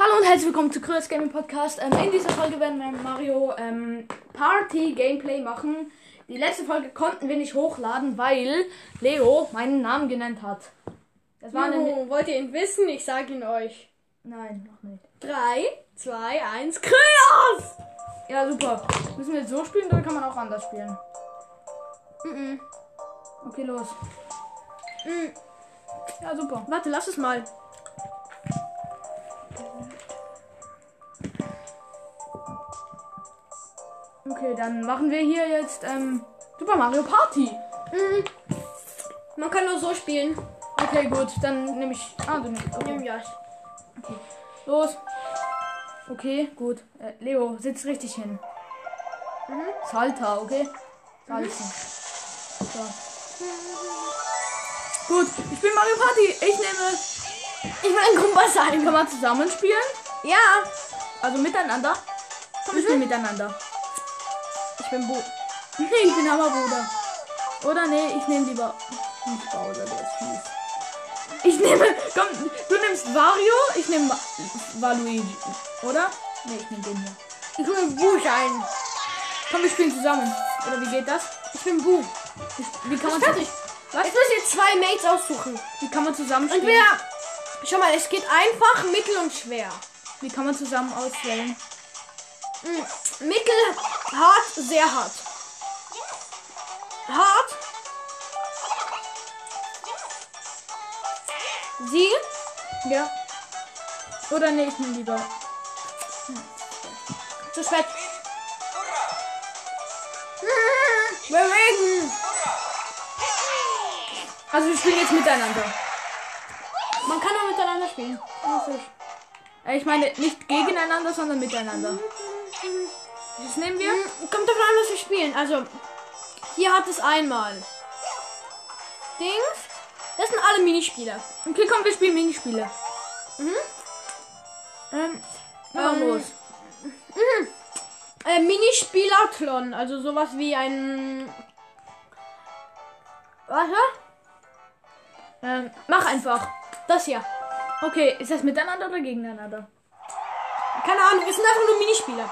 Hallo und herzlich willkommen zu Kryos Gaming Podcast. Ähm, in dieser Folge werden wir Mario ähm, Party Gameplay machen. Die letzte Folge konnten wir nicht hochladen, weil Leo meinen Namen genannt hat. Das war eine. Juhu, wollt ihr ihn wissen? Ich sag ihn euch. Nein, noch nicht. 3, 2, 1, Kryos! Ja, super. Müssen wir jetzt so spielen oder kann man auch anders spielen? Mhm. Okay, los. Mhm. Ja, super. Warte, lass es mal. Okay, dann machen wir hier jetzt ähm, Super Mario Party. Mhm. Man kann nur so spielen. Okay, gut. Dann nehme ich. Ah, du nimmst. Okay. Ja. Los. Okay, gut. Äh, Leo, sitzt richtig hin. Mhm. Salta, okay? Salzen. So. Gut, ich bin Mario Party. Ich nehme. Ich will ein Kumpel sein. Kann man zusammen spielen? Ja. Also miteinander? Komm, wir spielen miteinander. Ich bin Bu. Nee, ich bin Hammerbruder. Oder nee, ich nehme lieber. Nicht Bowser, der ist fies. Ich nehme. Komm, du nimmst Wario, ich nehme Wa- Waluigi. Oder? Nee, ich nehme den hier. Ich will Bu sein. Komm, wir spielen zusammen. Oder wie geht das? Ich bin Bu. Wie kann man, Fertig. Was? Jetzt müssen wir zwei Mates aussuchen. wie kann man zusammen spielen? Entweder. Schau mal, es geht einfach, mittel und schwer. Wie kann man zusammen auswählen? Mhm. Mittel, hart, sehr hart. Hart. Sie. Ja. Oder nee, ich nehme lieber. Zu spät. Bewegen. Also wir spielen jetzt miteinander. Man kann nur miteinander spielen. Äh, Ich meine nicht gegeneinander, sondern miteinander. Das nehmen wir. Hm, Kommt davon an, was wir spielen. Also, hier hat es einmal. Dings. Das sind alle Minispiele. Okay, komm, wir spielen Minispiele. Mhm. Ähm, ja, Ähm, los. Äh, Minispielathlon. Also sowas wie ein. Warte. Ähm, mach einfach. Das hier. Okay, ist das miteinander oder gegeneinander? Keine Ahnung, es sind einfach nur Minispiele.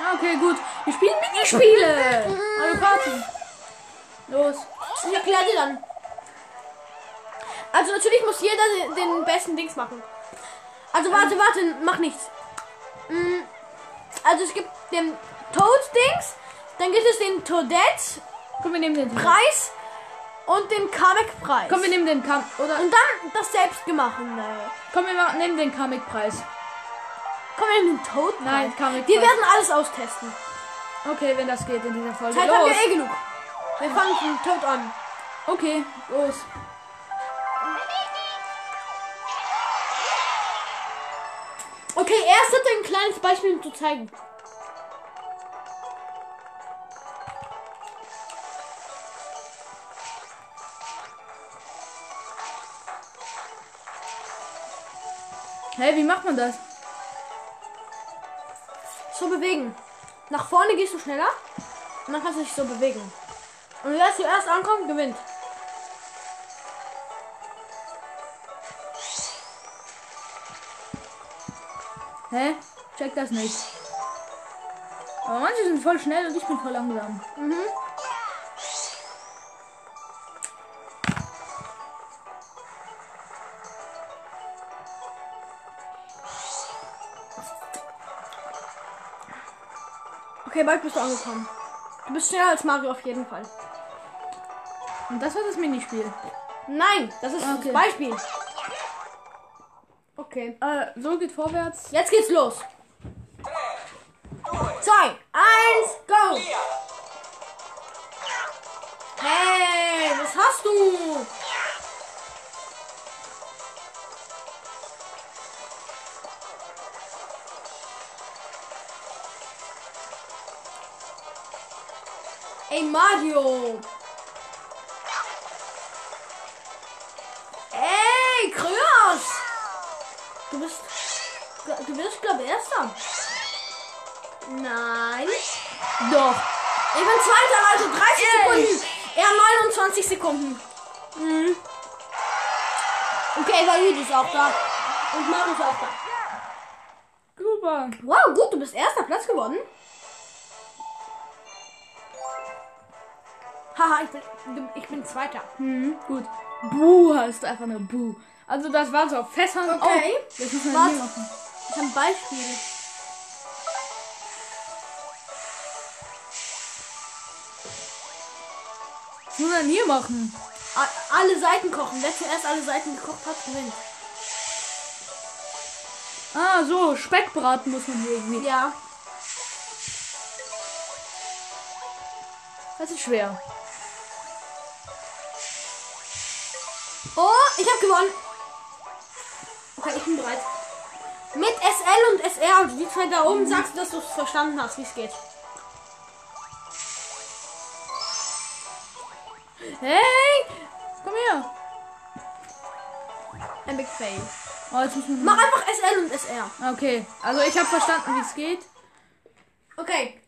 Ah, okay, gut. Wir spielen Minispiele. Mario Party. Los. Ich erkläre dir dann. Also natürlich muss jeder den, besten Dings machen. Also warte, warte, mach nichts. Mm, Also es gibt den Toad-Dings, dann gibt es den Toadette-Preis Komm, wir nehmen den. und den Kamek-Preis. Komm, wir nehmen den Kam oder Und dann das selbstgemachte. komm, wir nehmen den Comic Preis. Komm, wir nehmen den Toad-Preis. Nein, Comic Wir Preis. werden alles austesten. Okay, wenn das geht in dieser Folge. Zeit haben los. wir eh genug. Wir fangen von Toad an. Okay, los. Okay, erst hat ein kleines Beispiel um zu zeigen. Hä, wie macht man das? So bewegen. Nach vorne gehst du schneller und dann kannst du dich so bewegen. Und wer zuerst ankommt, gewinnt. Hä? Check das nicht. Aber manche sind voll schnell und ich bin voll langsam. Mhm. Bald bist du angekommen. Du bist schneller als Mario auf jeden Fall. Und das war das Minispiel. Nein, das ist Okay. das Beispiel. Okay. Äh, so geht vorwärts. Jetzt geht's los. Zwei, eins, go! Hey, was hast du? Mario! Ey, Kryos! Du bist. Du wirst, glaube ich, Erster. Nein. Doch. Ich bin Zweiter, also 30 Ey. Sekunden. Er 29 Sekunden. Mhm. Okay, Valid ist auch da. Und Mario ist auch da. super. Wow, gut, du bist erster Platz geworden. Haha, ich bin, ich bin zweiter. Hm, gut. Buh heißt einfach nur Buh. Also das war so auf Fässern. Okay. Oh, das müssen wir hier machen. Ich habe ein Beispiel. Was muss man hier machen? Alle Seiten kochen. Wer zuerst alle Seiten gekocht hat, gewinnt. Ah, so, Speckbraten muss man hier irgendwie. Ja. Das ist schwer. Oh, ich habe gewonnen. Okay, ich bin bereit. Mit SL und SR, also die zwei da oben, sagst du, dass du es verstanden hast, wie es geht. Hey! Komm her. Ein Big Fail. Oh, jetzt Mach einfach SL und SR. Okay, also ich habe verstanden, wie es geht. Okay.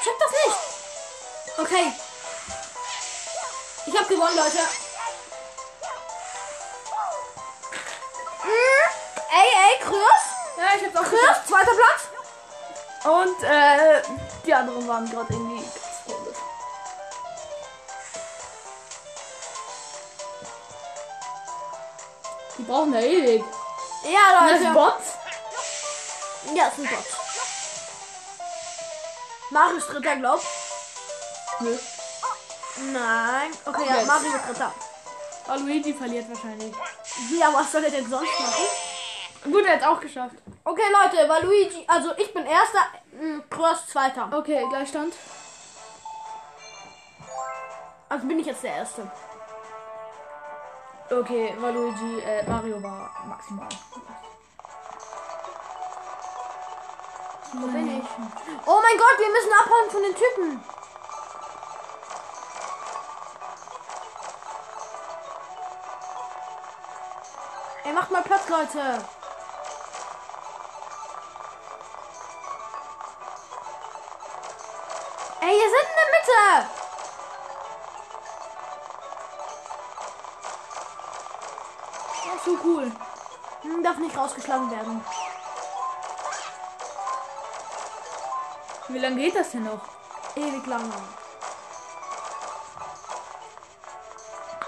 Ich check das nicht. Okay. Ich habe gewonnen, Leute. Mm, ey, ey, Krürs. Ja, ich hab's auch. Krürs, zweiter Platz. Und äh, die anderen waren gerade irgendwie ganz komisch. Die brauchen ja ewig. Ja, Das Leute. ist Bots? Ja, ist ein Bot. Marius dritter, glaub. Nö. Nein. Okay, ja, Jetzt. Mario dritter. Oh, Luigi verliert wahrscheinlich. Ja, was soll er denn sonst machen? Gut, er hat's auch geschafft. Okay, Leute, weil Luigi, also ich bin erster, mh, Krürs zweiter. Okay, Gleichstand. Also bin ich jetzt der Erste. Okay, weil Luigi, äh, Mario war maximal. Wo bin ich? Oh mein Gott, wir müssen abhauen von den Typen. Ey, macht mal Platz, Leute. Ey, ihr seid in der Mitte. Ja, so cool. Hm, darf nicht rausgeschlagen werden. Wie lange geht das denn noch? Ewig lang.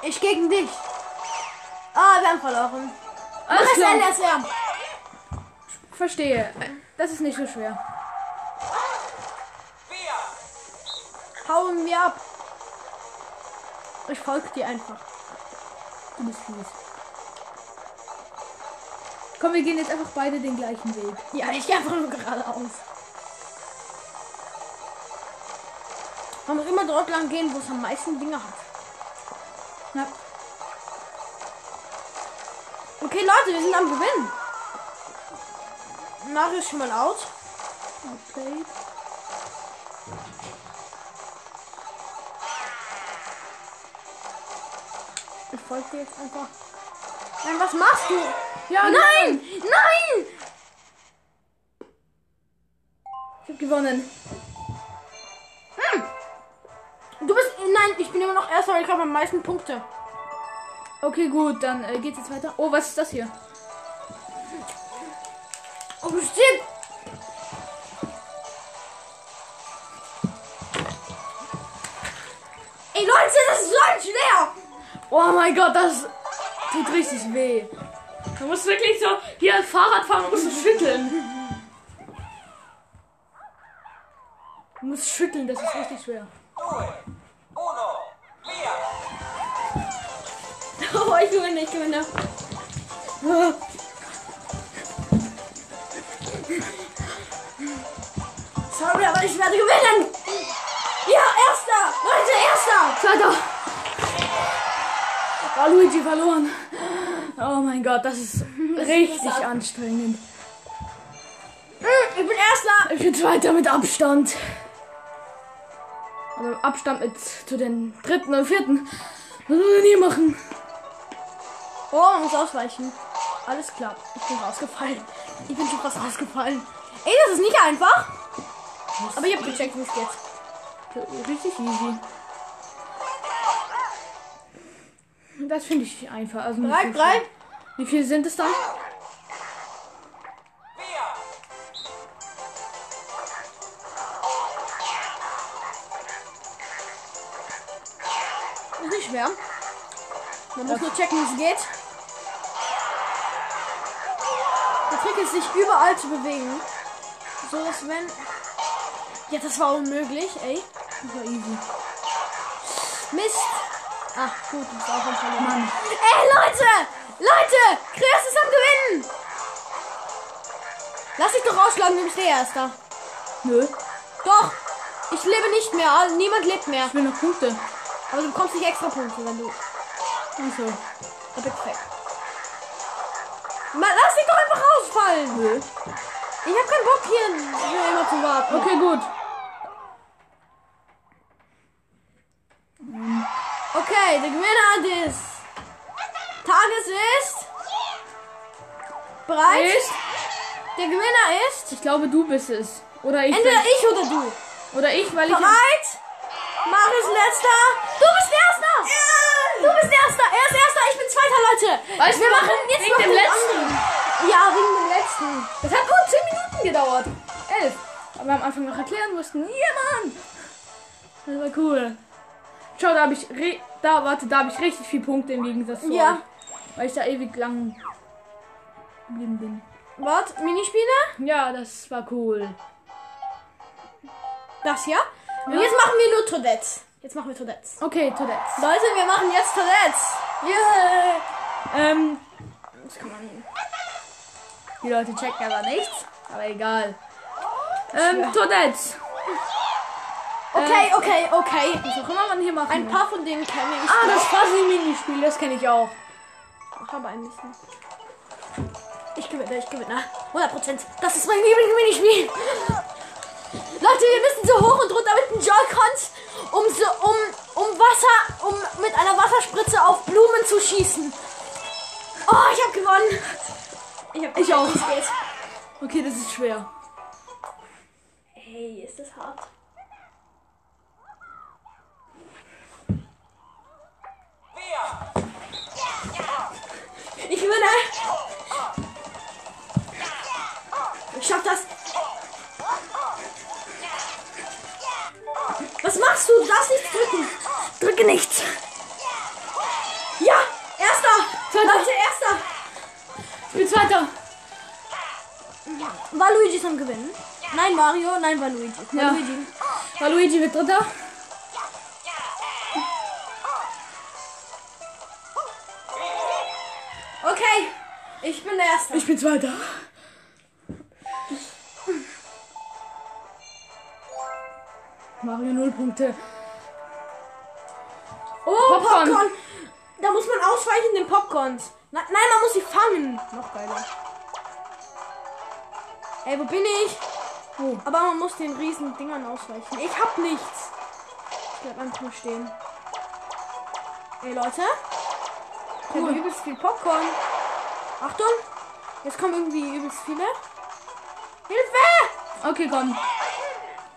Ich gegen dich. Ah, wir haben verloren. Alles Mach klar. SL, SR. Verstehe. Das ist nicht so schwer. Hauen wir ab. Ich folge dir einfach. Du bist fies. Komm, wir gehen jetzt einfach beide den gleichen Weg. Ja, ich gehe einfach nur geradeaus. Man muss immer dort lang gehen, wo es am meisten Dinge hat. Ja. Okay, Leute, wir sind am Gewinnen. Mario ist schon mal out. Okay. Ich folge dir jetzt einfach. Nein, was machst du? Ja, Nein! Nein! Ich hab gewonnen. Bin immer noch erster, weil ich habe am meisten Punkte. Okay, gut, dann äh, geht's jetzt weiter. Oh, was ist das hier? Oh, shit! Ey, Leute, das ist so schwer! Oh mein Gott, das tut richtig weh. Du musst wirklich so hier ein Fahrrad fahren und musst du schütteln. Du musst schütteln, das ist richtig schwer. Uno! Oh, ich gewinne, ich gewinne. Sorry, aber ich werde gewinnen! Ja, erster! Leute, erster! Zweiter. Oh, Luigi verloren. Oh mein Gott, das ist richtig interessant. anstrengend. Ich bin erster! Ich bin Zweiter mit Abstand. Aber Abstand mit zu den dritten und vierten. Was wollen wir nie machen? Oh, man muss ausweichen. Alles klar. Ich bin rausgefallen. Ich bin schon fast rausgefallen. Ey, das ist nicht einfach. Aber ich habe gecheckt, wie es geht. Richtig easy. Das finde ich einfach. Also Drei, drei. Wie viele sind es dann? Schwer. Man muss nur checken, wie es geht. Der Trick ist, sich überall zu bewegen. So dass wenn. Ja, das war unmöglich, ey. Das war easy. Mist. Ach, gut, das war Verlierer. Mann. Ey, Leute! Leute! Chris ist am Gewinnen! Lass dich doch rausschlagen, du bist der Erster. Nö. Doch! Ich lebe nicht mehr, niemand lebt mehr. Ich will noch Punkte. Aber du bekommst nicht extra Punkte, wenn du. Achso. Epic Fact. Ma- Lass dich doch einfach rausfallen! Nö. Ich hab keinen Bock hier hier immer zu warten. Okay, gut. Okay, der Gewinner des Tages ist. Bereit? Ist? Der Gewinner ist. Ich glaube, du bist es. Oder ich. Entweder ich oder du. Oder ich, weil ich. Bereit? Marius letzter. Du bist erster. Du bist erster. Er ist erster. Ich bin zweiter, Leute. Weißt wir du machen jetzt Wegen noch dem letzten. anderen. Ja, wegen dem letzten. Das hat nur 10 Minuten gedauert. 11. Aber wir am Anfang noch erklären mussten. Jemand. Das war cool. Schau, da habe ich. Re da, warte, da habe ich richtig viel Punkte im Gegensatz zu Ja. euch. Weil ich da ewig lang geblieben bin. Warte, Minispiele? Ja, das war cool. Das hier. Und jetzt machen wir nur Todettes. Jetzt machen wir Todettes. Okay, Toilette. Leute, wir machen jetzt Todettes. Yeah. Ähm. Das kann man. Die Leute checken aber nichts. Aber egal. Ähm, Toilette. Okay, okay, okay. Was auch immer man hier macht. Ein paar von denen kenne ich. Ah, das Fuzzy-Minispiel, das kenne ich auch. Ach, aber ein bisschen. Ich gewinne, ich gewinne. 100%. Das ist mein Lieblingsminispiel. Leute, wir müssen so hoch und runter mit den Joy-Cons, um so, um, um Wasser, um mit einer Wasserspritze auf Blumen zu schießen. Oh, ich habe gewonnen. Ich, hab Ich auch. wie es geht. Okay, das ist schwer. Hey, ist das hart. Ich gewinne. Ich schaff das. Machst du? Du darfst nicht drücken. Drücke nicht. Ja, erster. Zweiter. Leute, erster. Ich bin Zweiter. War Luigi zum Gewinnen? Nein, Mario. Nein, war Luigi. War Ja. Luigi. War Luigi wird Dritter. Okay. Ich bin der Erste. Ich bin Zweiter. Mario null Punkte. Oh, Popcorn. Popcorn. Da muss man ausweichen den Popcorns. Na, nein, man muss sie fangen. Noch geiler. Ey, wo bin ich? Wo? Aber man muss den riesen Dingern ausweichen. Ich hab nichts. Ich bleib einfach nur stehen. Ey, Leute. Ich habe übelst viel Popcorn. Achtung. Jetzt kommen irgendwie übelst viele. Hilfe! Okay, komm.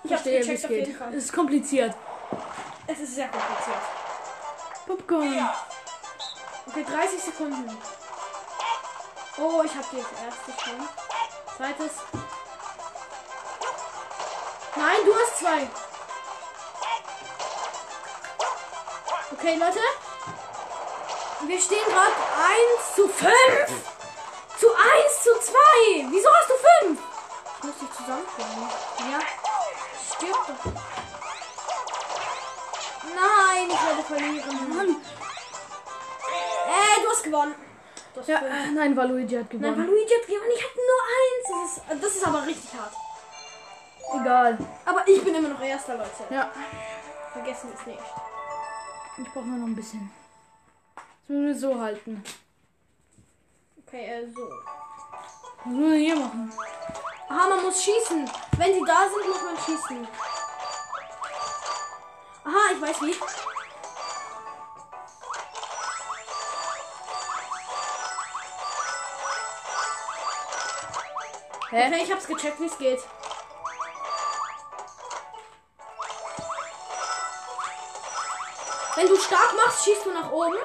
Ich Verstehe, wie es auf jeden geht. Fall. Es ist kompliziert. Es ist sehr kompliziert. Popcorn. Okay, 30 Sekunden. Oh, ich hab die erste schon. Zweites. Nein, du hast zwei. Okay, Leute. Wir stehen gerade 1 zu 5. Zu 1 zu 2. Wieso hast du 5? Ich muss dich zusammenführen. Ja. Stirb doch. Nein, ich werde verlieren. Mann. Äh, du hast gewonnen. Du hast Ja, äh, nein, war Luigi hat Nein, gewonnen. weil Luigi hat gewonnen. Ich hatte nur eins. Das ist, das ist aber richtig hart. Egal. Aber ich bin immer noch erster, Leute. Ja, Vergessen wir es nicht. ich brauche nur noch ein bisschen. Das müssen wir so halten. Okay, äh, so. Was müssen wir hier machen? Aha, man muss schießen. Wenn sie da sind, muss man schießen. Aha, ich weiß wie. Hä? Okay, ich hab's gecheckt, wie es geht. Wenn du stark machst, schießt du nach oben.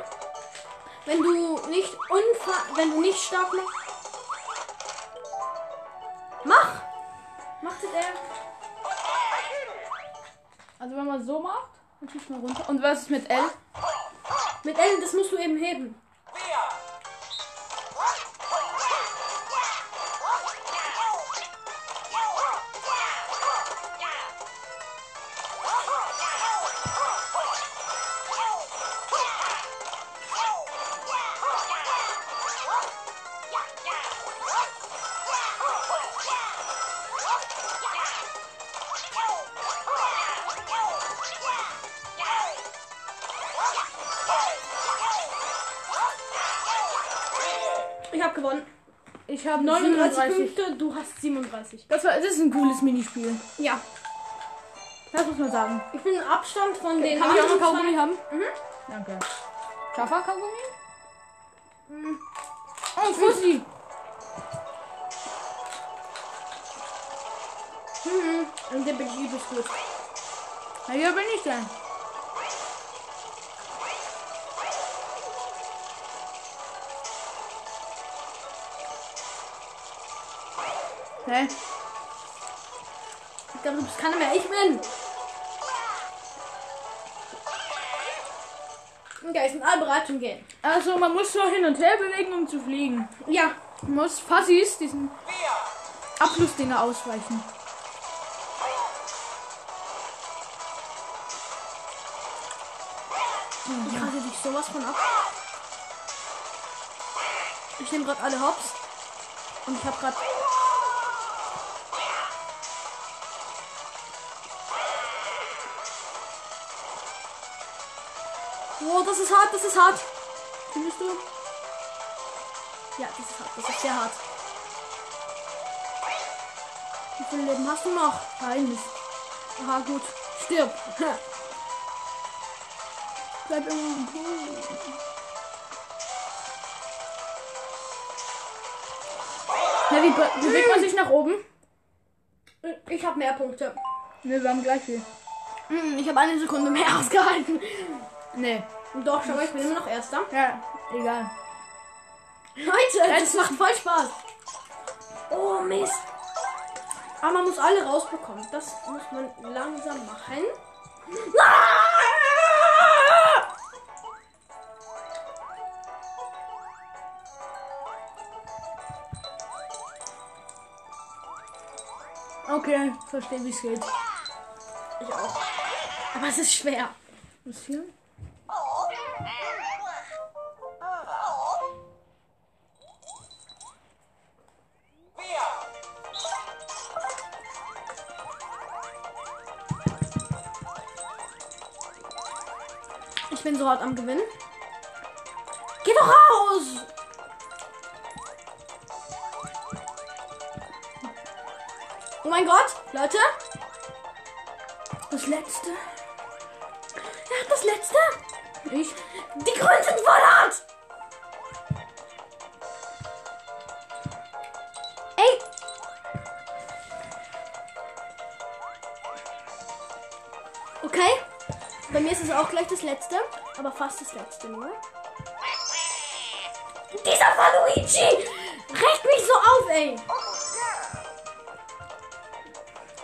Wenn du nicht unfa wenn du nicht stark machst. Macht es er. Also wenn man so macht, dann schießt man runter. Und was ist mit L? Mit L, das musst du eben heben. 39 39. Punkte, du hast 37. Das, war, das ist ein cooles Minispiel. Ja. Das muss man sagen. Ich bin Abstand von den Kann ich auch noch Kaugummi haben? Mhm. Danke. Scharfer Kaugummi? Oh, Fussi. Mhm. Und der bin ich gut. Na, hier bin ich denn. Hä? Ich glaube, du bist keiner mehr. Ich bin. Okay, sind alle bereit zum Gehen. Also, man muss so hin und her bewegen, um zu fliegen. Ja. Man muss Fassis diesen. Abflussdinger ausweichen. Ich rate dich sowas von ab. Ich nehme gerade alle Hops. Und ich habe gerade. Oh, das ist hart, das ist hart. Findest du? Ja, das ist hart, das ist sehr hart. Wie viel Leben hast du noch? Eines. Aha, gut. Stirb. Bleib immer. Ja, wie be- bewegt man sich nach oben? Ich habe mehr Punkte. Ne, wir haben gleich viel. Hm, Ich habe eine Sekunde mehr ausgehalten. Ne. Doch, schau mal, ich bin immer noch Erster. Ja, egal. Leute, das macht voll Spaß. Oh, Mist. Aber man muss alle rausbekommen. Das muss man langsam machen. Ah! Okay, verstehe, wie es geht. Ich auch. Aber es ist schwer. Was hier? Ich bin so hart am Gewinnen. Geh doch raus! Oh mein Gott, Leute. Das letzte. Wer hat das letzte? Ich. Die Grünen sind voll hart! Ey! Okay. Bei mir ist es auch gleich das letzte, aber fast das letzte nur. Dieser Valuigi! Regt mich so auf, ey!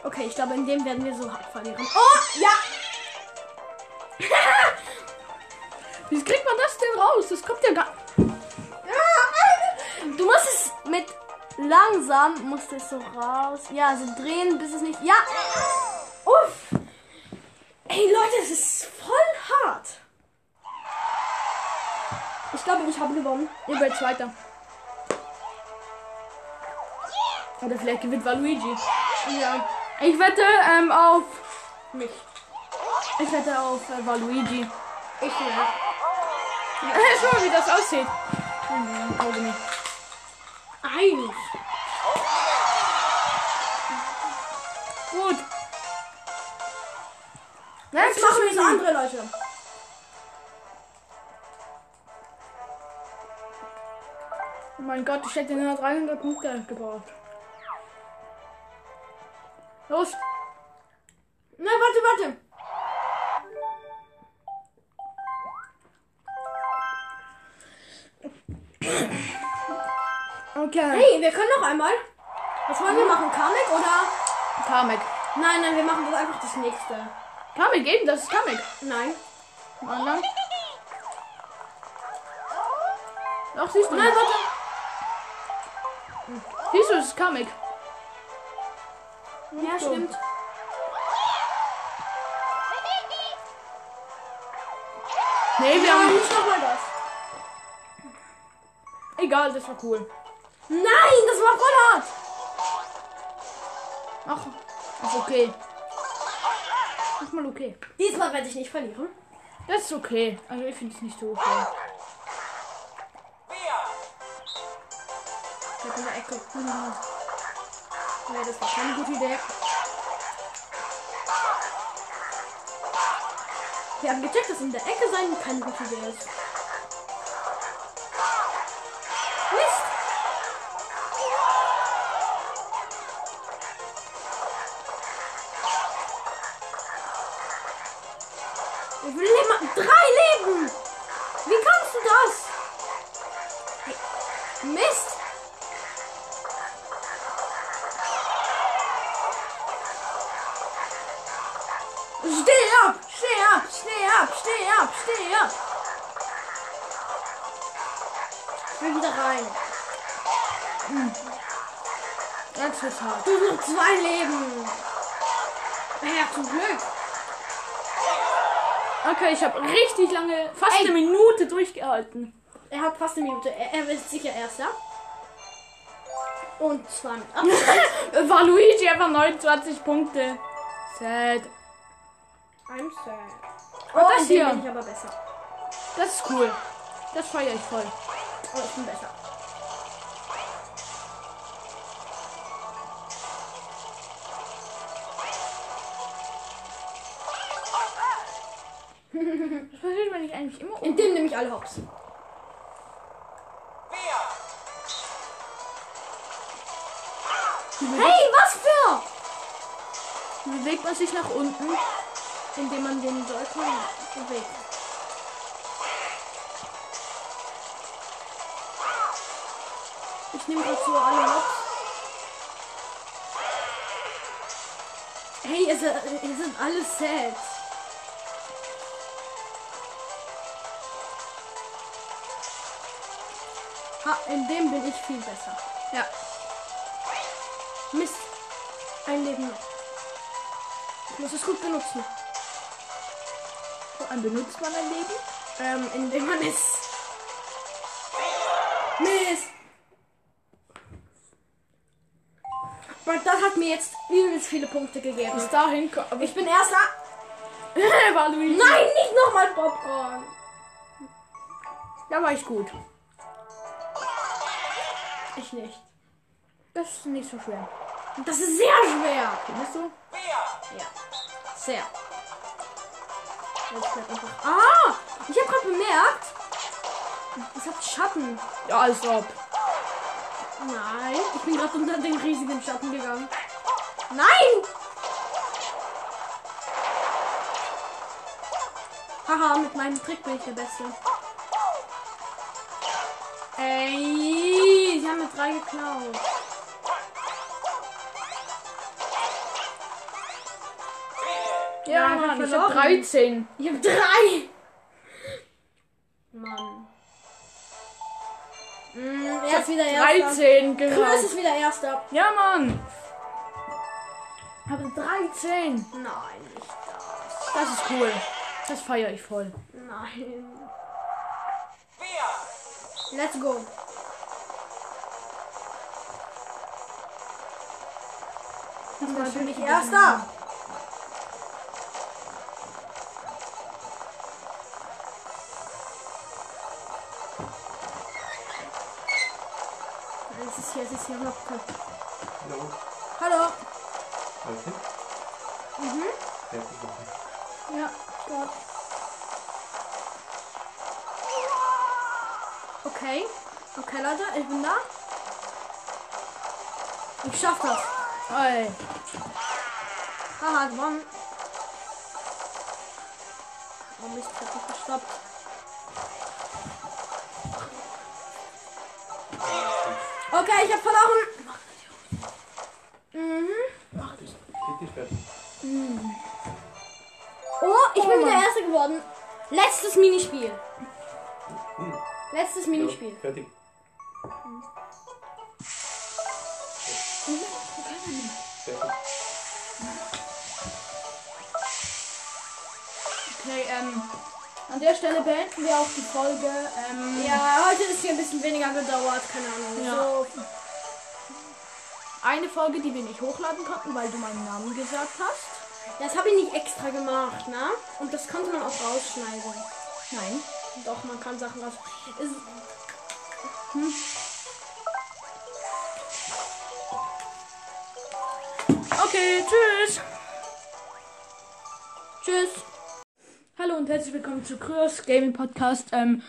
Okay, ich glaube, in dem werden wir so hart verlieren. Oh, ja! Raus? Das kommt ja gar. Du musst es mit langsam, musst du es so raus. Ja, so drehen, bis es nicht. Ja! Uff! Ey Leute, es ist voll hart. Ich glaube, ich habe gewonnen. Ihr werdet Zweiter. Oder vielleicht gewinnt Waluigi. Ja, Ich wette ähm, auf. mich. Ich wette auf äh, Waluigi. Ich ja. Schau mal, wie das aussieht. Kaugummi. Eins. Gut. Jetzt machen wir so andere Leute. Oh mein Gott, ich hätte nur 300 Punkte gebraucht. Los! Nein, warte, warte. Okay. Hey, wir können noch einmal. Was wollen wir machen? Kamek oder? Kamek. Nein, nein, wir machen das einfach das nächste. Kamek eben, das ist Kamek. Nein. Anderen. Doch, siehst du. Nein, warte. Siehst du, es ist Kamek. Ja, stimmt. Nee, wir Ja, haben. nicht nochmal das. Egal, das war cool. Nein, das war voll hart. Ach, ist okay. Mach mal okay. Diesmal werde ich nicht verlieren. Das ist okay. Also ich finde es nicht so okay. Ich hab in der Ecke. Nee, das war keine gute Idee. Wir haben gecheckt, dass in der Ecke sein keine gute Idee ist. Steh ab! Steh ab! Steh ab! Steh ab! Steh ab! Ich will wieder rein. Jetzt ist hart. Du hast noch zwei Leben. Ja, zum Glück. Okay, ich habe richtig lange, fast Ey. eine Minute durchgehalten. Er hat fast eine Minute. Er, er ist sicher erster. Und zwar mit Abstand. War Luigi einfach 29 Punkte. Sad. I'm sad. Oh, das in dem hier. bin ich aber besser. Das ist cool. Das feiere ich voll. Oh, ich bin besser. Was passiert, wenn ich eigentlich immer In dem nehme ich alle Hops. Hey, was für? bewegt man sich nach unten? Indem man den Joy-Con bewegt. Ich nehme gerade so alle Hops. Hey, ihr seid, ihr sind alle sad. Ha, in dem bin ich viel besser. Ja. Mist. Ein Leben noch. Ich muss es gut benutzen. Wann benutzt man ein Leben? Ähm, indem man es. Mist! Aber das hat mir jetzt übelst viele Punkte gegeben. Bis dahin. Ich bin erster. war Luigi. Nein, nicht nochmal Popcorn. Da war ich gut. Ich nicht. Das ist nicht so schwer. Das ist sehr schwer. Findest du? Ja. Sehr. Einfach. Ah! Ich habe gerade bemerkt. Es hat Schatten. Ja, als ob. Nein. Ich bin gerade unter den riesigen Schatten gegangen. Nein! Haha, mit meinem Trick bin ich der Beste. Ey, sie haben mir drei geklaut. Ja, Ja, Mann, ich hab 13. Ich habe drei. Mann. Mm, er ist wieder erster. 13 Chris genau. ist wieder erster. Ja, Mann. Aber 13. Nein, nicht das. Das ist cool. Das feiere ich voll. Nein. Wir. Let's go. Diesmal bin ich erster. Hier, es ist hier noch. Hallo. Hallo. Alles fit? Mhm. Sehr gut. Ja, Start. Okay. Okay, Leute, ich bin da. Ich schaff das. Ey. Haha, gewonnen. Oh Mist, ich hab mich gestoppt. Okay, ich hab verloren. Mhm. Kritisch fertig. Oh, ich bin wieder Erster geworden. Letztes Minispiel. Letztes Minispiel. Ja, fertig. Fertig. Okay, ähm, an der Stelle beenden wir auch die Folge. Ähm, Ja, heute ist hier ein bisschen weniger gedauert, keine Ahnung. Ja. So, Eine Folge, die wir nicht hochladen konnten, weil du meinen Namen gesagt hast. das habe ich nicht extra gemacht, ne? Und das konnte man auch rausschneiden. Nein. Doch, man kann Sachen raus. Es, Okay, tschüss. Tschüss. Hallo und herzlich willkommen zu Kryos Gaming Podcast. Ähm,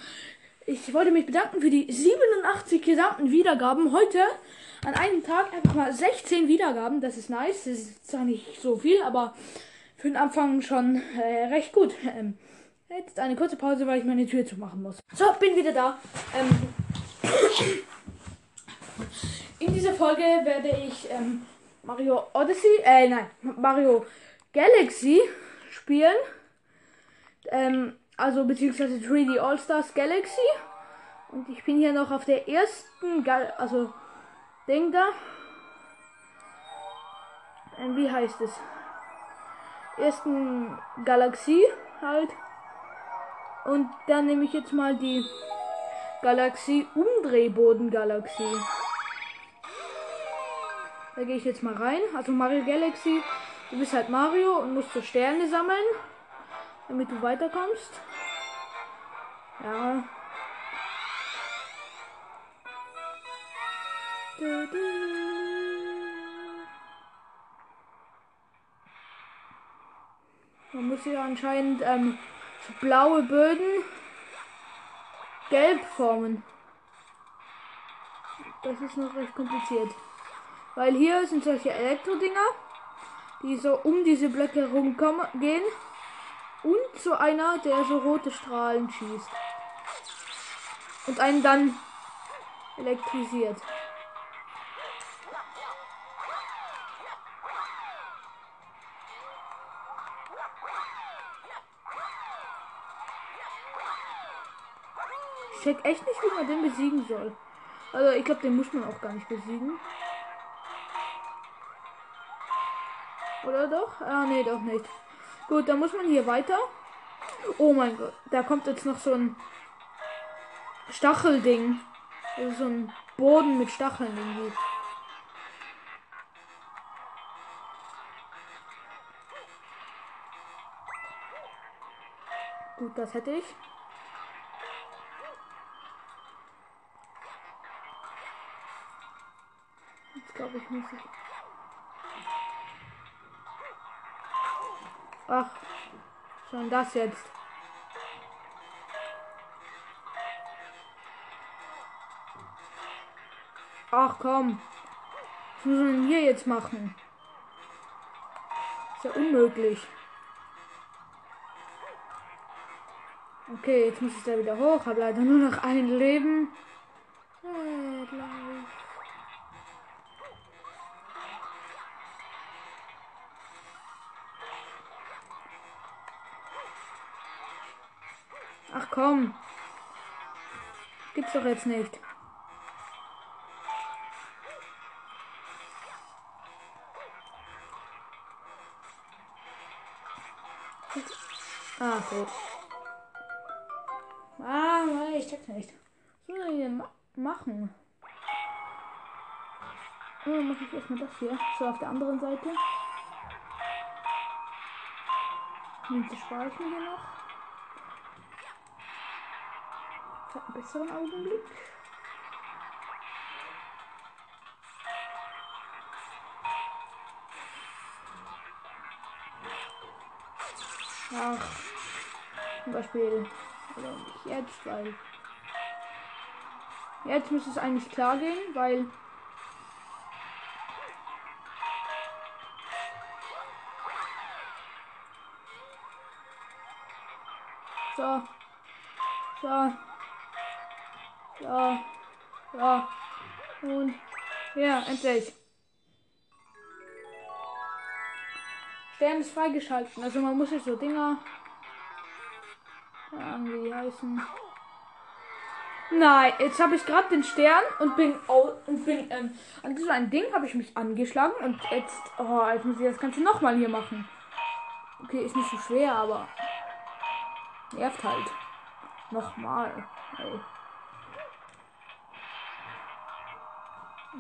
ich wollte mich bedanken für die 87 gesamten Wiedergaben. Heute an einem Tag einfach mal 16 Wiedergaben. Das ist nice. Das ist zwar nicht so viel, aber für den Anfang schon äh, recht gut. Ähm, jetzt eine kurze Pause, weil ich meine Tür zumachen muss. So, bin wieder da. Ähm, in dieser Folge werde ich ähm, Mario Odyssey, äh, nein, Mario Galaxy spielen. Ähm, also beziehungsweise 3D All-Stars Galaxy. Und ich bin hier noch auf der ersten, Gal also Ding da. Ähm, wie heißt es? Ersten Galaxie halt. Und dann nehme ich jetzt mal die Galaxie Umdrehboden Galaxie. Da gehe ich jetzt mal rein. Also Mario Galaxy. Du bist halt Mario und musst so Sterne sammeln, damit du weiterkommst. Ja. Du, du. Man muss hier anscheinend ähm, blaue Böden gelb formen. Das ist noch recht kompliziert. Weil hier sind solche Elektrodinger, die so um diese Blöcke herumkommen gehen. Und so einer, der so rote Strahlen schießt. Und einen dann elektrisiert. Ich check echt nicht, wie man den besiegen soll. Also ich glaube, den muss man auch gar nicht besiegen. Oder doch? Ah, nee, doch nicht. Gut, dann muss man hier weiter. Oh mein Gott, da kommt jetzt noch so ein Stachelding. Also so ein Boden mit Stacheln irgendwie. Gut, das hätte ich. Jetzt glaube ich, muss ich. Ach, schon das jetzt. Ach komm. Was muss man hier jetzt machen? Ist ja unmöglich. Okay, jetzt muss ich da wieder hoch. Habe leider nur noch ein Leben. Red Ach komm. Gibt's doch jetzt nicht. Ah, gut. Ah, ich check's nicht. Was soll ich denn ma machen? Oh, dann mache ich erstmal das hier. So auf der anderen Seite. Und ich mir hier noch. Habe einen besseren Augenblick. Ach, zum Beispiel, oder nicht jetzt, weil jetzt müsste es eigentlich klar gehen, weil so, so, so, so und ja, endlich. Stern ist freigeschalten. Also man muss jetzt so Dinger irgendwie heißen. Nein, jetzt habe ich gerade den Stern und bin au und bin ähm, an so ein Ding habe ich mich angeschlagen und jetzt oh, jetzt muss ich das Ganze nochmal hier machen. Okay, ist nicht so schwer, aber nervt halt. Nochmal. Ey.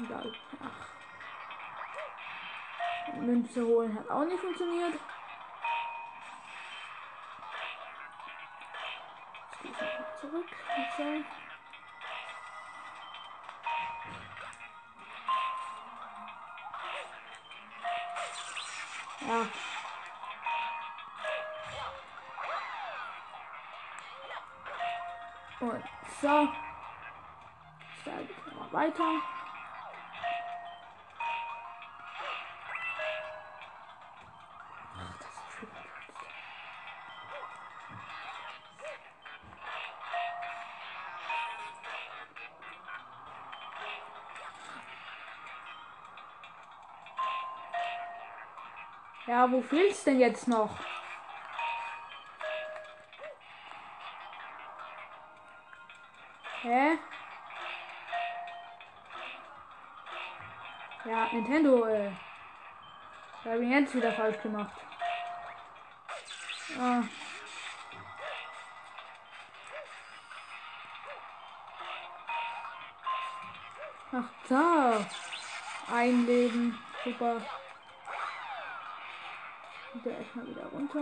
Egal. Ach. Münze holen hat auch nicht funktioniert. Jetzt gehe ich einfach zurück. So. Ja. Und so. Steige ich mal weiter. Wo fehlt's denn jetzt noch? Hä? Ja, Nintendo, äh. Ich habe ihn jetzt wieder falsch gemacht. Ah. Ach da. Ein Leben. Super. Wieder erstmal wieder runter.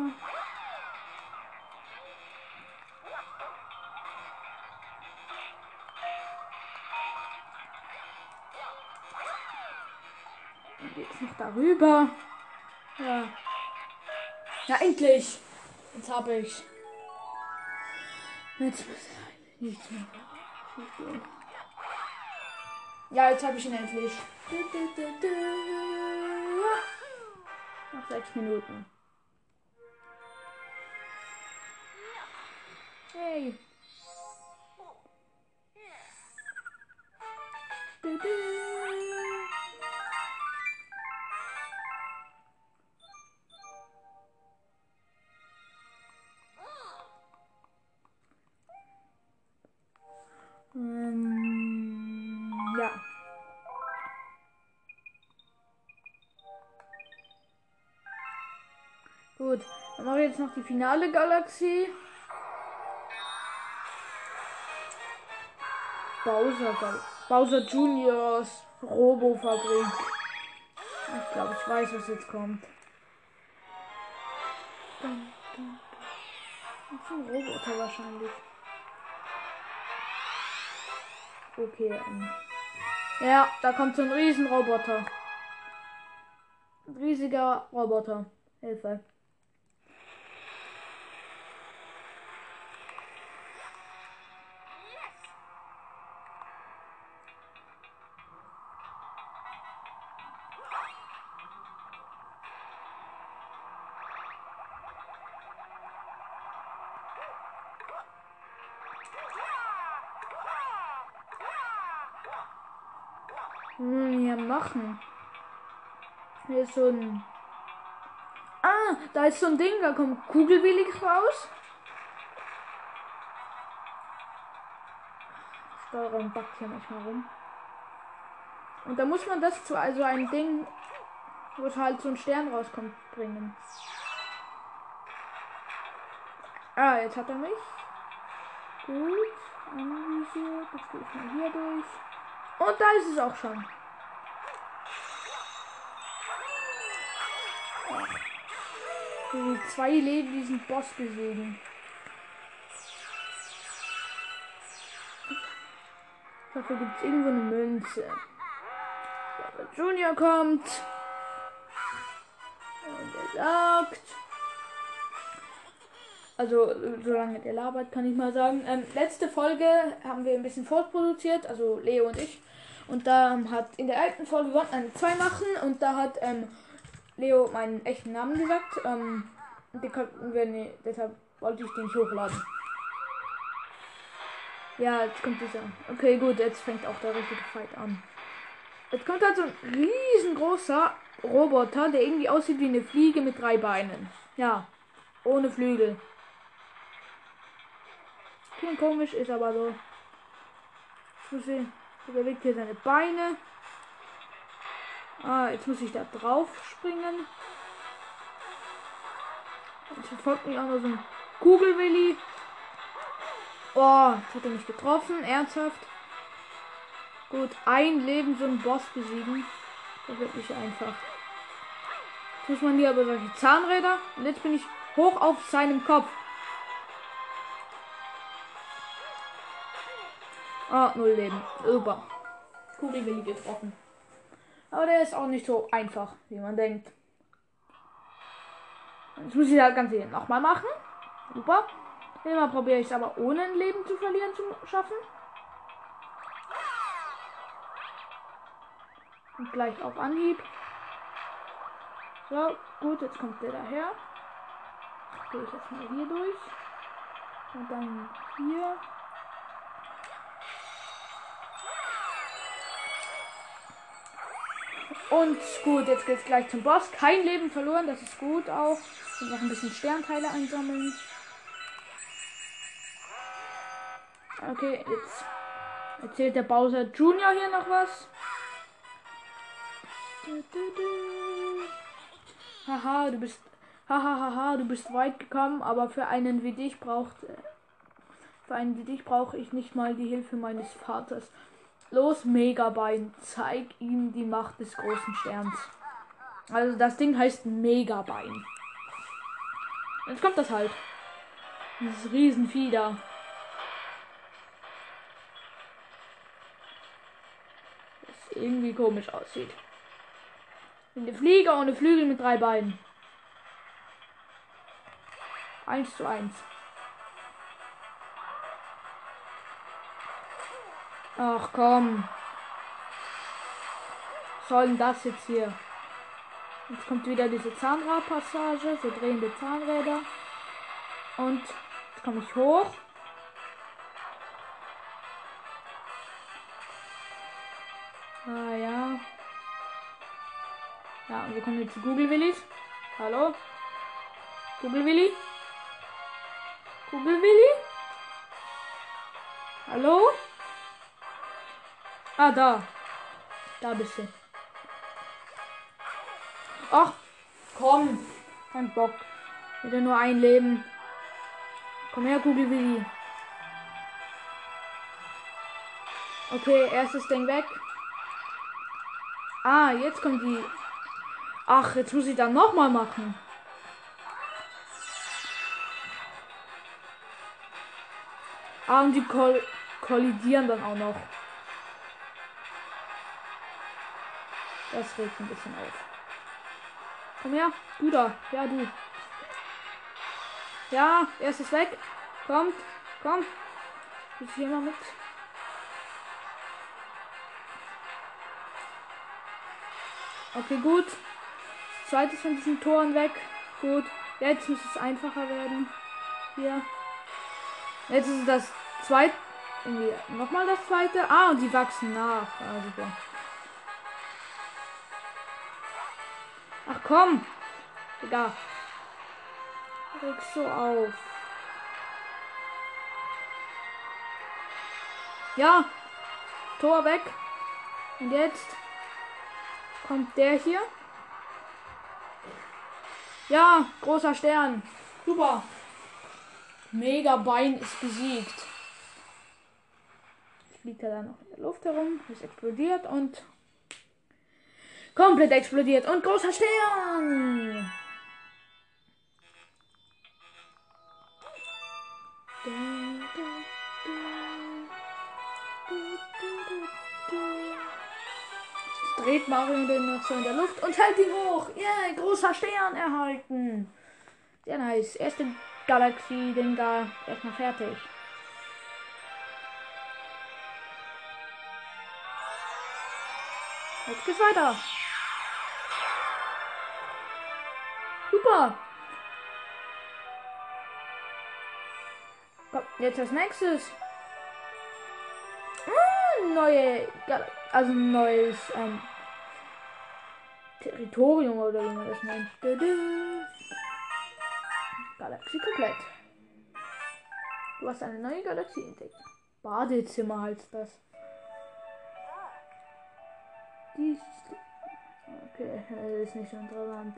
Und jetzt noch darüber. Ja. Ja, endlich. Jetzt habe ich. Jetzt muss nichts mehr. Ja, jetzt habe ich ihn endlich. Noch sechs Minuten. Hey. Ähm, jetzt noch die finale Galaxie. Bowser, Bowser Juniors Robofabrik. Ich glaube, ich weiß, was jetzt kommt. Das ein Roboter wahrscheinlich. Okay. ähm. Ja, da kommt so ein Riesenroboter. Ein riesiger Roboter. Hilfe. Machen. Hier ist so ein. Ah, da ist so ein Ding, da kommt Kugelwillig raus. Steuerung backt hier manchmal rum. Und da muss man das zu also ein Ding, wo es halt so ein Stern rauskommt, bringen. Ah, jetzt hat er mich. Gut, analysiert. Jetzt gehe ich mal hier durch. Und da ist es auch schon. Die zwei Leben diesen Boss besiegen. Dafür gibt es irgendwo eine Münze. Junior kommt. Und er sagt. Also, solange der labert, kann ich mal sagen. Ähm, letzte Folge haben wir ein bisschen vorproduziert, also Leo und ich. Und da hat in der alten Folge, wollten eine 2 machen und da hat ähm, Leo meinen echten Namen gesagt. Ähm, den konnten wir nicht, deshalb wollte ich den nicht hochladen. Ja, jetzt kommt dieser. Okay, gut, jetzt fängt auch der richtige Fight an. Jetzt kommt halt so ein riesengroßer Roboter, der irgendwie aussieht wie eine Fliege mit drei Beinen. Ja, ohne Flügel. Klingt komisch, ist aber so. Jetzt muss ich, er bewegt hier seine Beine. Ah, jetzt muss ich da drauf springen. Jetzt verfolgt mich auch noch so ein Kugelwilli. Oh, jetzt hat er mich getroffen. Ernsthaft. Gut, ein Leben so einen Boss besiegen. Das wird nicht einfach. Jetzt muss man hier aber solche Zahnräder. Und jetzt bin ich hoch auf seinem Kopf. Ah, null Leben. Super. Kugelwilli getroffen. Aber der ist auch nicht so einfach, wie man denkt. Jetzt muss ich das Ganze hier nochmal machen. Super. Immer probiere ich es aber ohne ein Leben zu verlieren zu schaffen. Und gleich auf Anhieb. So, gut, jetzt kommt der daher. Gehe ich jetzt mal hier durch. Und dann hier. Und gut, jetzt geht's gleich zum Boss. Kein Leben verloren, das ist gut auch. Und noch ein bisschen Sternteile einsammeln. Okay, jetzt erzählt der Bowser Junior hier noch was. Haha, du bist. Haha, haha, du bist weit gekommen, aber für einen wie dich braucht. Für einen wie dich brauche ich nicht mal die Hilfe meines Vaters. Los, Megabein, zeig ihm die Macht des großen Sterns. Also das Ding heißt Megabein. Jetzt kommt das halt. Dieses Riesenvieh da. Das irgendwie komisch aussieht. Eine Fliege ohne Flügel mit drei Beinen. Eins zu eins. Ach komm. Was soll denn das jetzt hier? Jetzt kommt wieder diese Zahnradpassage, so drehende Zahnräder. Und jetzt komme ich hoch. Ah ja. Ja, und wir kommen jetzt zu Google Willis. Hallo? Google Willi? Google Willi? Hallo? Ah, da. Da bist du. Ach, komm. Kein Bock. Wieder nur ein Leben. Komm her, Kugel Willi. Okay, erstes Ding weg. Ah, jetzt kommt die. Ach, jetzt muss ich dann nochmal machen. Ah, und die koll kollidieren dann auch noch. Das regt ein bisschen auf. Komm her, du da. Ja, du. Ja, er ist weg. Kommt, komm. Ich hier mal mit. Okay, gut. Zweites von diesen Toren weg. Gut. Jetzt muss es einfacher werden. Hier. Jetzt ist das zweite. Irgendwie nochmal das zweite. Ah, und die wachsen nach. Ah, super. Komm. Egal. Reg so auf. Ja. Tor weg. Und jetzt kommt der hier. Ja, großer Stern. Super. Mega Bein ist besiegt. Fliegt er da noch in der Luft herum, ist explodiert und komplett explodiert und großer Stern. Dreht Mario den noch so in der Luft und hält ihn hoch. Yeah, großer Stern erhalten. Sehr nice. Erste Galaxie-Ding da erstmal fertig. Jetzt geht's weiter. Super. Komm, jetzt als nächstes. Ah, neue, also neues ähm, Territorium oder wie man das nennt. Galaxie komplett. Du hast eine neue Galaxie entdeckt. Badezimmer heißt das. Dies. Okay, das ist nicht so interessant.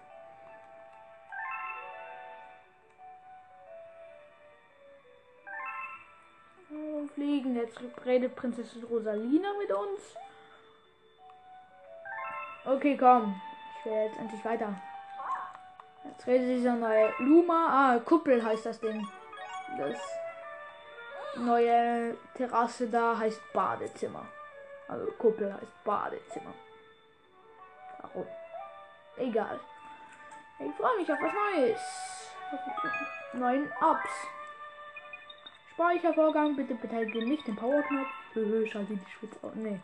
Fliegen. Jetzt redet Prinzessin Rosalina mit uns. Okay, komm. Ich will jetzt endlich weiter. Jetzt redet dieser neue Luma. Ah, Kuppel heißt das Ding. Das neue Terrasse da heißt Badezimmer. Also Kuppel heißt Badezimmer. Warum? Egal. Ich freue mich auf was Neues. Neuen Ups. Speichervorgang, bitte beteilige nicht den Powerknopf. Höhö, schalte die Schwitze auf. Nee.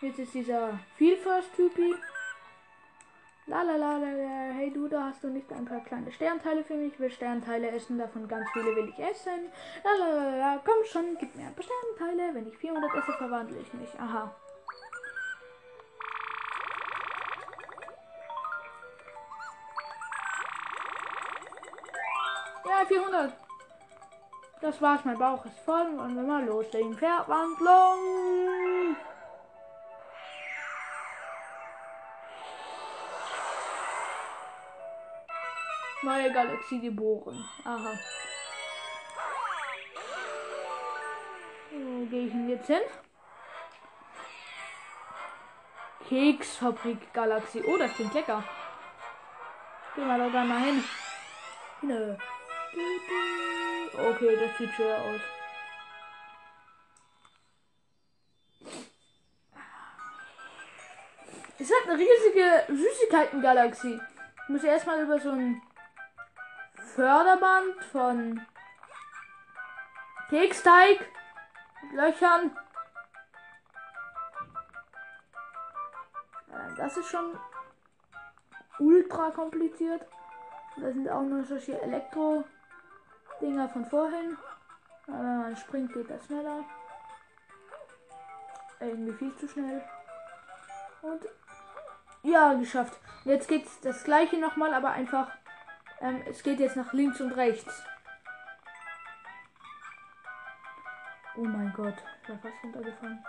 Jetzt ist dieser Vielfalt-Typi. La la la la la. Hey du, da hast du nicht ein paar kleine Sternteile für mich. Ich will Sternteile essen, davon ganz viele will ich essen. La la la la. Komm schon, gib mir ein paar Sternteile. Wenn ich 400 esse, verwandle ich mich. Aha. Ja, 400. Das war's, mein Bauch ist voll. Wollen wir mal loslegen. Verwandlung. Neue Galaxie geboren. Aha. Wo gehe ich denn jetzt hin? Keksfabrik Galaxie. Oh, das klingt lecker. Gehen wir doch da mal hin. Nö. Okay, das sieht schwer aus. Es hat eine riesige Süßigkeiten-Galaxie. Ich muss erstmal über so ein Förderband von Keksteig Löchern. Äh, Das ist schon ultra kompliziert. Da sind auch noch solche Elektro-Dinger von vorhin. Aber wenn man springt, geht das schneller. Irgendwie viel zu schnell. Und ja, geschafft. Jetzt geht's das gleiche nochmal, aber einfach. Ähm, es geht jetzt nach links und rechts. Oh mein Gott, ich war fast runtergefallen.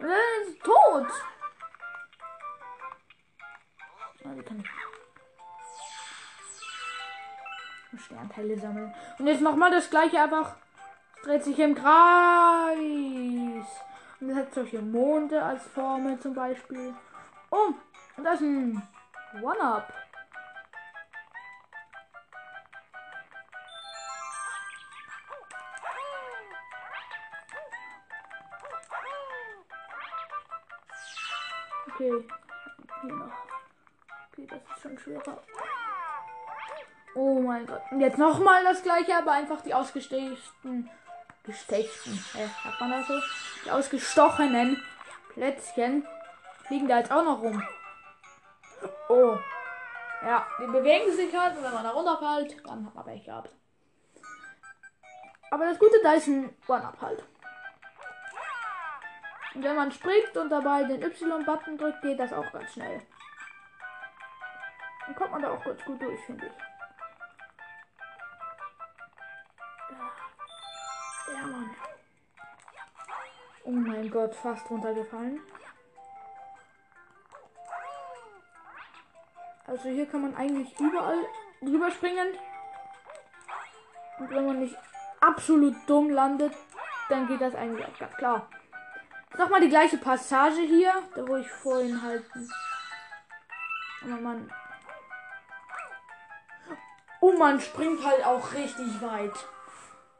Äh, ist tot! Ah, wie kann ich. Sternteile sammeln. Und jetzt nochmal das gleiche einfach. Dreht sich im Kreis. Und es hat solche Monde als Formel zum Beispiel. Oh, und das ist ein One-Up. Okay. Hier noch. Okay, das ist schon schwerer. Oh mein Gott. Und jetzt nochmal das gleiche, aber einfach die ausgestechten. Gestechten. Äh, sagt man das so? Die ausgestochenen Plätzchen fliegen da jetzt auch noch rum. Oh. Ja, die bewegen sich halt und wenn man da runterfällt, dann hat man Pech gehabt. Aber das Gute da ist ein One-Up halt. Und wenn man springt und dabei den Y-Button drückt, geht das auch ganz schnell. Dann kommt man da auch ganz gut durch, finde ich. Oh mein Gott, fast runtergefallen. Also hier kann man eigentlich überall drüber springen. Und wenn man nicht absolut dumm landet, dann geht das eigentlich auch ganz klar. Nochmal die gleiche Passage hier, da wo ich vorhin halt. Aber man. Und man springt halt auch richtig weit.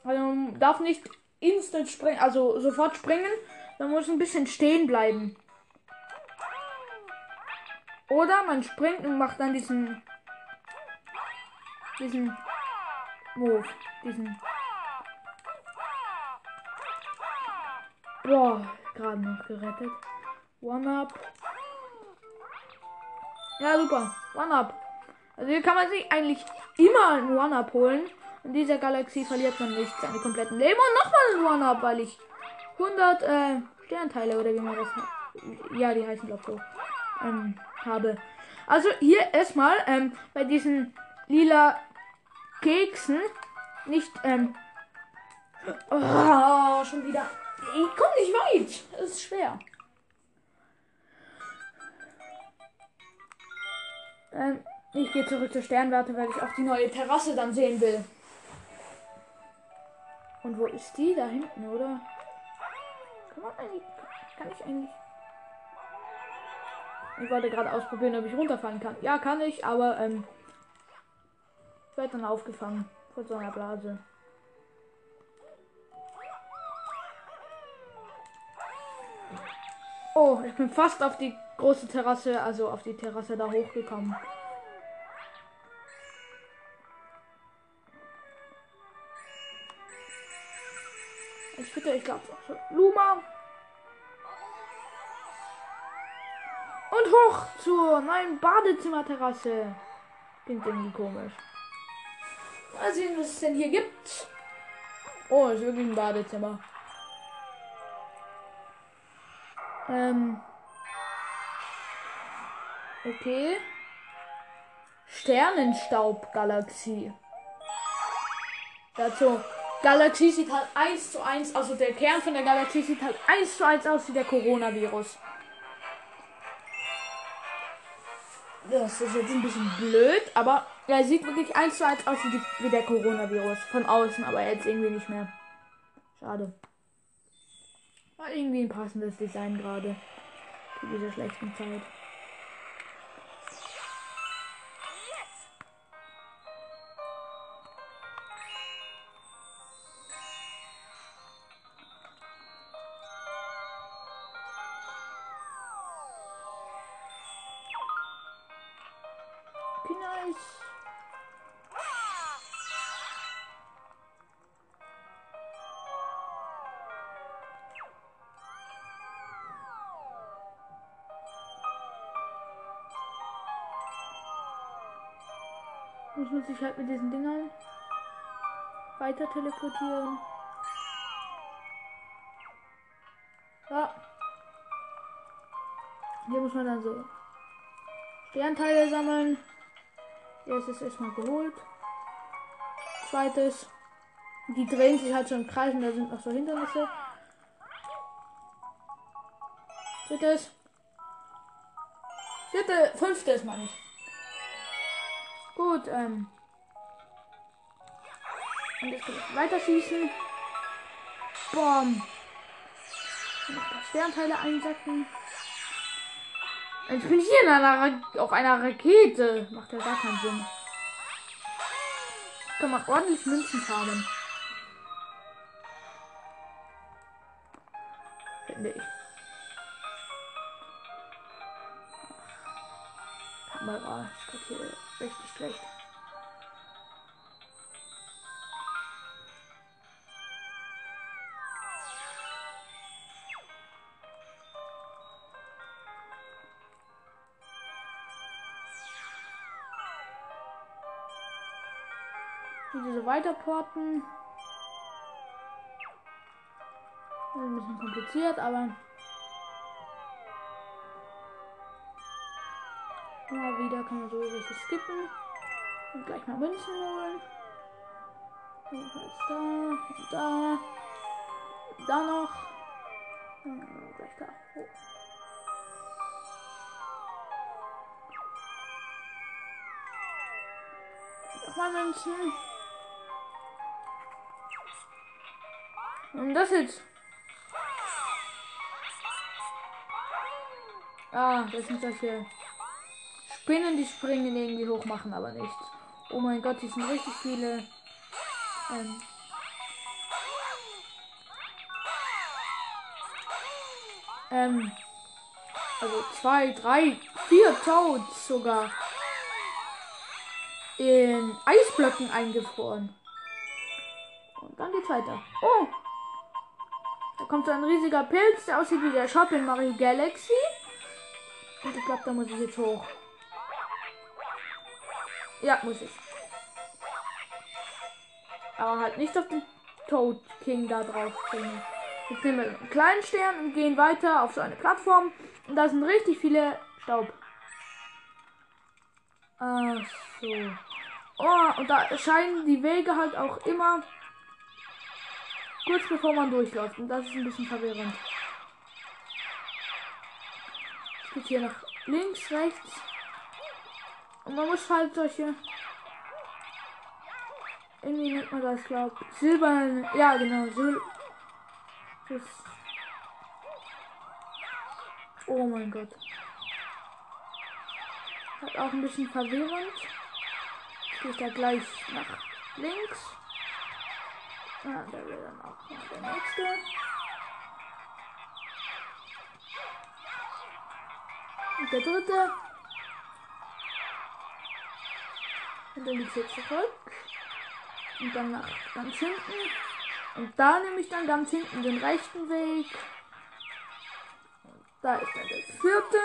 Also man darf nicht instant springen, also sofort springen. Man muss ein bisschen stehen bleiben. Oder man springt und macht dann diesen. diesen Move. Diesen. Boah, gerade noch gerettet. One-Up. Ja, super. One-Up. Also hier kann man sich eigentlich immer ein One-Up holen. In dieser Galaxie verliert man nicht seine kompletten Leben. Und nochmal ein One-Up, weil ich 100 äh, Sternteile oder wie man das Ja, die heißen glaube so. Ähm, habe. Also hier erstmal ähm, bei diesen lila Keksen nicht ähm, oh, schon wieder ich komme nicht weit. Es ist schwer. Ähm, ich gehe zurück zur Sternwarte, weil ich auch die neue Terrasse dann sehen will. Und wo ist die? Da hinten, oder? Kann man eigentlich. Kann ich eigentlich. Ich wollte gerade ausprobieren, ob ich runterfallen kann. Ja, kann ich, aber ähm, ich werde dann aufgefangen von so einer Blase. Oh, ich bin fast auf die große Terrasse, also auf die Terrasse da hochgekommen. Ich bitte, ich glaube, Luma. Und hoch zur neuen Badezimmerterrasse. Klingt irgendwie komisch. Mal sehen, was es denn hier gibt. Oh, ist wirklich ein Badezimmer. Ähm. Okay. Sternenstaubgalaxie. Dazu. Galaxie sieht halt 1 zu 1, also der Kern von der Galaxie sieht halt 1 zu 1 aus wie der Coronavirus. Das ist jetzt ein bisschen blöd, aber er sieht wirklich 1 zu 1 aus wie, die, wie der Coronavirus. Von außen, aber jetzt irgendwie nicht mehr. Schade. War irgendwie ein passendes Design gerade. Zu dieser schlechten Zeit. Ich muss mich halt mit diesen Dingern weiter teleportieren. Ja. Hier muss man dann so Sternteile sammeln. Erstes erstmal geholt. Zweites. Die drehen sich halt so im Kreis und da sind noch so Hindernisse. Drittes. Vierte, fünftes meine ich. Gut, ähm. Und jetzt kann ich weiter schießen. Bom. Noch ein paar Sternteile einsacken. Ich bin hier in einer auf einer Rakete. Macht ja gar keinen Sinn. Kann man ordentlich Münzen farmen. Finde ich. Kamera ist gerade hier richtig schlecht. Diese weiterporten. Das ist ein bisschen kompliziert, aber immer wieder kann man so welche skippen und gleich mal Münzen holen. Jedenfalls da und da. Da noch. Und gleich da hoch. Nochmal Münzen. Und das jetzt. Ah, das sind solche Spinnen, die springen irgendwie hoch, machen aber nichts. Oh mein Gott, hier sind richtig viele. Ähm, ähm, also zwei, drei, vier Toads sogar in Eisblöcken eingefroren. Und dann geht's weiter. Oh! Kommt so ein riesiger Pilz, der aussieht wie der Shop in Mario Galaxy. Und ich glaube, da muss ich jetzt hoch. Ja, muss ich. Aber halt nicht auf den Toad King da drauf bringen. Jetzt nehmen wir einen kleinen Stern und gehen weiter auf so eine Plattform. Und da sind richtig viele Staub. Ach so. Oh, und da erscheinen die Wege halt auch immer kurz bevor man durchläuft. Und das ist ein bisschen verwirrend. Es geht hier nach links, rechts. Und man muss halt solche. Irgendwie nennt man das, glaube ich. Silbern. Ja, genau. Sil das oh mein Gott. Hat auch ein bisschen verwirrend. Jetzt gehe ich da gleich nach links. Ah, da wäre dann auch mal der nächste. Und der dritte. Und dann geht's jetzt zurück. Und dann nach ganz hinten. Und da nehme ich dann ganz hinten den rechten Weg. Da ist dann der vierte.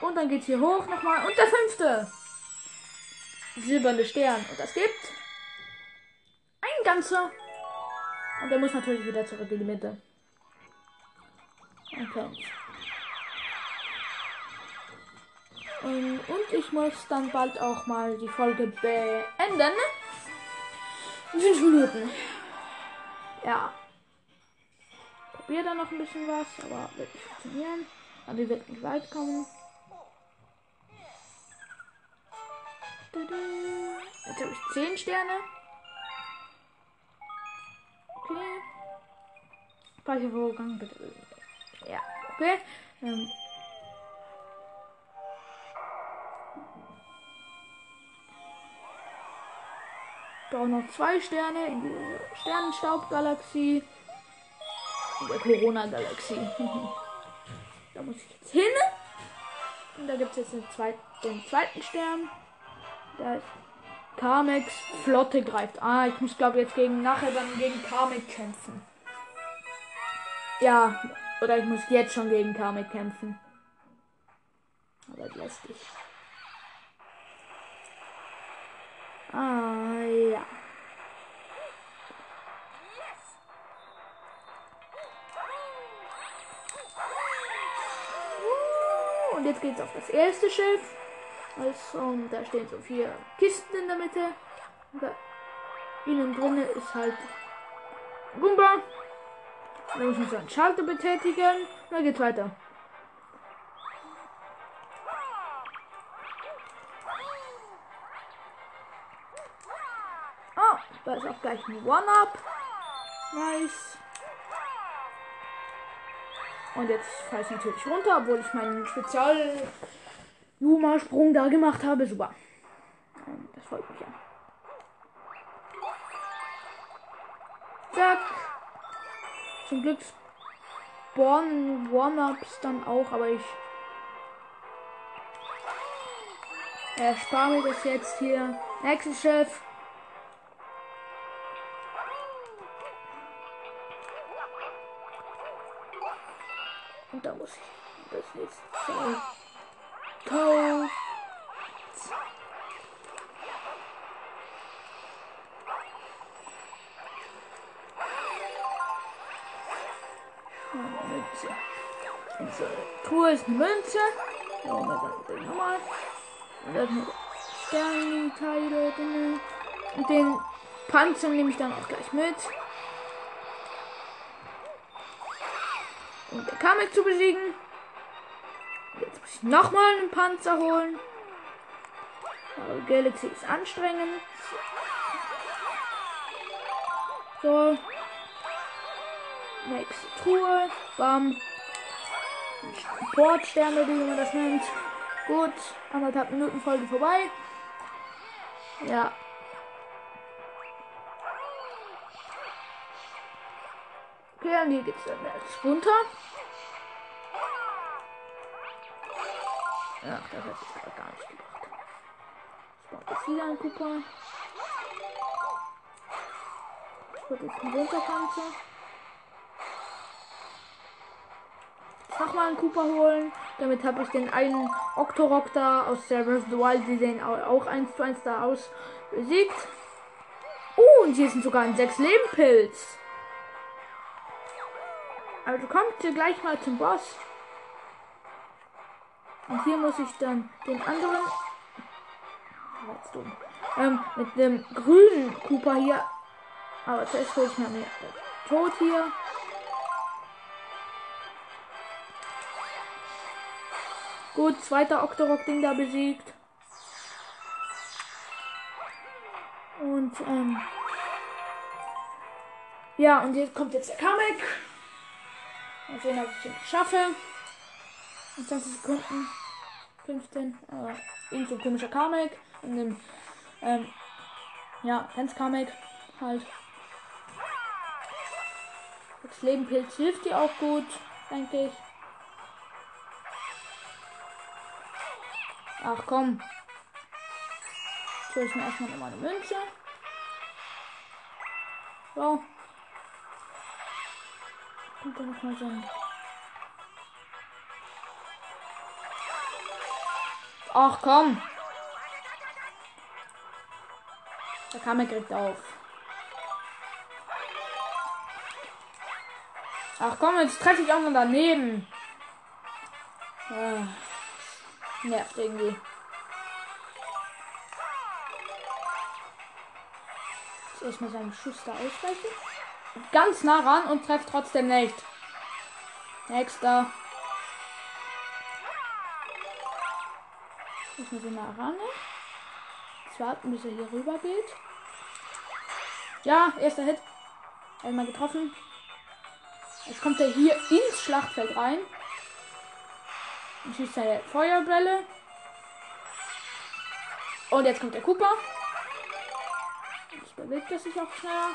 Und dann geht's hier hoch nochmal. Und der fünfte. Silberne Stern. Und das gibt ein ganzer. Und der muss natürlich wieder zurück in die Mitte. Okay. Und, und ich muss dann bald auch mal die Folge beenden. In fünf Minuten. Ja. Probier da noch ein bisschen was, aber wird nicht funktionieren. Aber die wird nicht weit kommen. Jetzt habe ich 10 Sterne. Okay. Speichervorgang bitte. Ja, okay. Ähm. Brauche noch zwei Sterne in die Sternenstaubgalaxie. In der Corona-Galaxie. da muss ich jetzt hin. Und da gibt es jetzt den zweiten Stern. Da ist Kamex Flotte greift. Ah, ich muss glaube jetzt gegen nachher dann gegen Kamek kämpfen. Ja, oder ich muss jetzt schon gegen Kamek kämpfen. Aber lästig. Ah, ja. Uh, Und jetzt geht's auf das erste Schiff. Also, und da stehen so vier Kisten in der Mitte. Und da innen drin ist halt Gumba. Da muss man so einen Schalter betätigen. Und dann geht's weiter. Oh, da ist auch gleich ein One-Up. Nice. Und jetzt falle ich natürlich runter, obwohl ich meinen Spezial Juma-Sprung da gemacht habe. Super. Ähm, Das freut mich ja. Zack. Zum Glück spawnen One-Ups dann auch, aber ich erspare mir das jetzt hier. Nächstes Chef. Und da muss ich das jetzt zwei Tau. Münze. Unsere Truhe ist eine Münze. Haben wir dann nochmal. Und dann noch Sternteile drin. Und den Panzer nehme ich dann auch gleich mit. Um den Kamek zu besiegen. Jetzt muss ich nochmal einen Panzer holen. Aber Galaxy ist anstrengend. So. Nächste Truhe. Bam. Portsterne, wie man das nennt. Gut. Anderthalb Minuten Folge vorbei. Ja. Okay, und hier geht's dann jetzt runter. Ach, das jetzt gerade gar nicht gebracht. Spawnt jetzt wieder ein. Ich würde jetzt einen Winterpanzer. Nochmal einen Cooper holen. Damit habe ich den einen Octorok da aus der Breath of the Wild, die sehen au- auch 1 zu 1 da aus, besiegt. Oh, und hier ist sogar ein 6 Leben Pilz. Also kommt ihr gleich mal zum Boss. Und hier muss ich dann den anderen. Jetzt dumm. Ähm, mit dem grünen Cooper hier. Aber zuerst hole ich mal mir Tod hier. Gut, zweiter Octorok-Ding da besiegt. Und, ähm. Ja, und jetzt kommt jetzt der Kamek. Mal sehen, ob ich den schaffe. In 20 Sekunden. 15. Äh, irgend so ein komischer Kamek. In dem, ähm, ja, Hans Kamek halt. Das Lebenpilz hilft dir auch gut, denke ich. Ach komm. Jetzt hol ich mir erstmal nochmal eine Münze. So. Und dann nochmal so ein. Ach komm. Der Kammer kriegt auf. Ach komm, jetzt treffe ich auch noch daneben. Ah, nervt irgendwie. Jetzt erstmal seinen Schuss da ausweichen. Ganz nah ran und trefft trotzdem nicht. Nächster. Muss man so ran. Jetzt warten, bis er hier rüber geht. Ja, erster Hit. Einmal getroffen. Jetzt kommt er hier ins Schlachtfeld rein. Und schießt seine Feuerbälle. Und jetzt kommt der Cooper. Jetzt bewegt er sich auch schneller.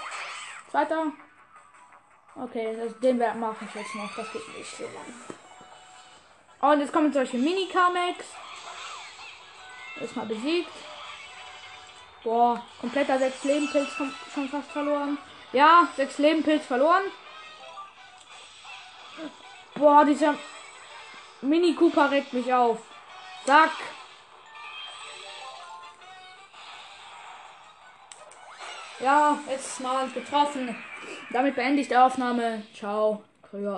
Zweiter. Okay, das, den mache ich jetzt noch. Das geht nicht so lang. Und jetzt kommen solche Mini-Kamex. Erstmal besiegt. Boah, kompletter 6 Lebenpilz schon, fast verloren. Ja, 6 Lebenpilz verloren. Boah, dieser Mini Cooper regt mich auf. Zack. Ja, jetzt mal getroffen. Damit beende ich die Aufnahme. Ciao. Grüß.